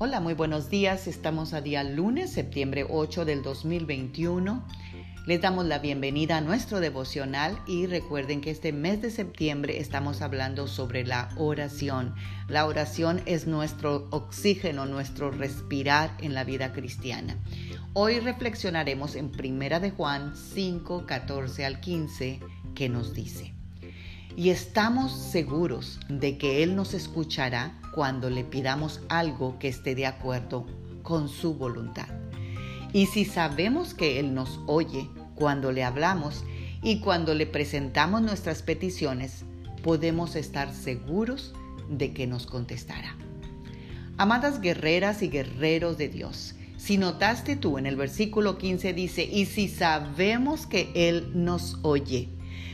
Hola, muy buenos días. Estamos a día lunes, septiembre 8 del 2021. Les damos la bienvenida a nuestro devocional y recuerden que este mes de septiembre estamos hablando sobre la oración. La oración es nuestro oxígeno, nuestro respirar en la vida cristiana. Hoy reflexionaremos en Primera de Juan 5, 14 al 15, que nos dice y estamos seguros de que Él nos escuchará cuando le pidamos algo que esté de acuerdo con su voluntad. Y si sabemos que Él nos oye cuando le hablamos y cuando le presentamos nuestras peticiones, podemos estar seguros de que nos contestará. Amadas guerreras y guerreros de Dios, si notaste tú en el versículo 15 dice, y si sabemos que Él nos oye,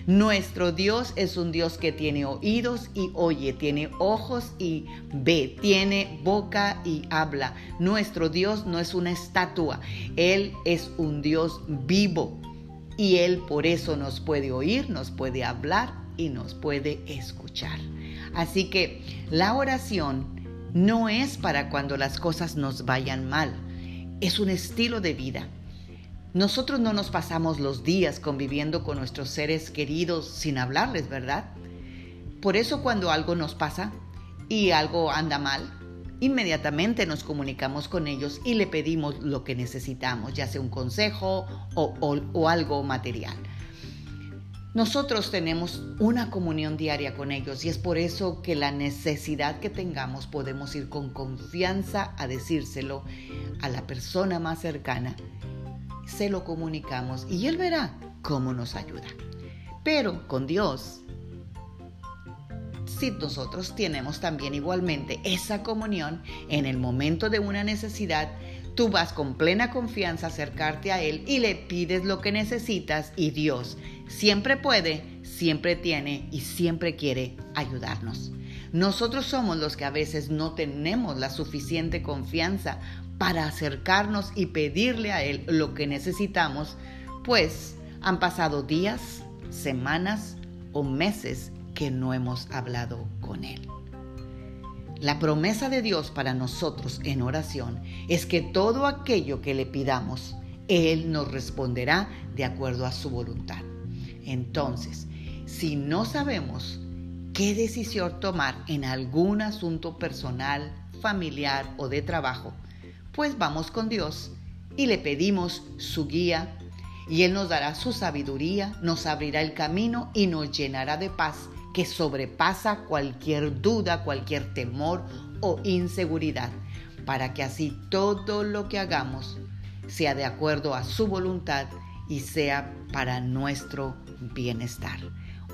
nuestro Dios es un Dios que tiene oídos y oye, tiene ojos y ve, tiene boca y habla. Nuestro Dios no es una estatua, Él es un Dios vivo y Él por eso nos puede oír, nos puede hablar y nos puede escuchar. Así que la oración no es para cuando las cosas nos vayan mal, es un estilo de vida nosotros no nos pasamos los días conviviendo con nuestros seres queridos sin hablarles, ¿verdad? Por eso cuando algo nos pasa y algo anda mal, inmediatamente nos comunicamos con ellos y le pedimos lo que necesitamos, ya sea un consejo o, algo material. Nosotros tenemos una comunión diaria con ellos y es por eso que la necesidad que tengamos podemos ir con confianza a decírselo a la persona más cercana se lo comunicamos y Él verá cómo nos ayuda. Pero con Dios, si nosotros tenemos también igualmente esa comunión en el momento de una necesidad, tú vas con plena confianza a acercarte a Él y le pides lo que necesitas y Dios siempre puede, siempre tiene y siempre quiere ayudarnos. Nosotros somos los que a veces no tenemos la suficiente confianza para acercarnos y pedirle a Él lo que necesitamos, pues han pasado días, semanas o meses que no hemos hablado con Él. La promesa de Dios para nosotros en oración es que todo aquello que le pidamos, Él nos responderá de acuerdo a su voluntad. Entonces, si no sabemos qué decisión tomar en algún asunto personal, familiar o de trabajo, pues vamos con Dios y le pedimos su guía y Él nos dará su sabiduría, nos abrirá el camino y nos llenará de paz que sobrepasa cualquier duda, cualquier temor o inseguridad, para que así todo lo que hagamos sea de acuerdo a su voluntad y sea para nuestro bienestar.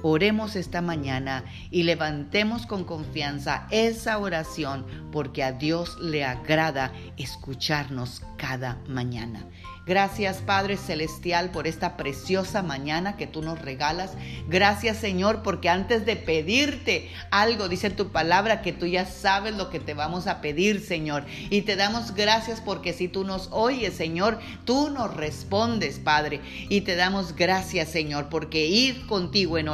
Oremos esta mañana y levantemos con confianza esa oración porque a Dios le agrada escucharnos cada mañana. Gracias Padre Celestial por esta preciosa mañana que tú nos regalas. Gracias Señor porque antes de pedirte algo, dice tu palabra, que tú ya sabes lo que te vamos a pedir Señor. Y te damos gracias porque si tú nos oyes Señor, tú nos respondes Padre. Y te damos gracias Señor porque ir contigo en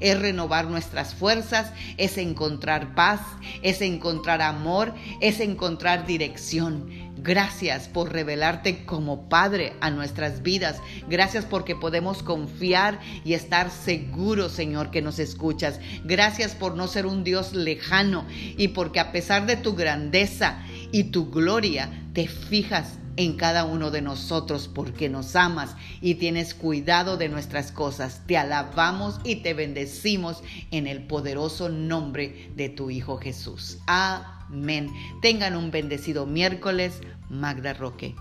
es renovar nuestras fuerzas, es encontrar paz, es encontrar amor, es encontrar dirección. Gracias por revelarte como Padre a nuestras vidas. Gracias porque podemos confiar y estar seguros, Señor, que nos escuchas. Gracias por no ser un Dios lejano y porque a pesar de tu grandeza y tu gloria, te fijas en cada uno de nosotros porque nos amas y tienes cuidado de nuestras cosas. Te alabamos y te bendecimos en el poderoso nombre de tu Hijo Jesús. Amén. Tengan un bendecido miércoles. Magda Roque.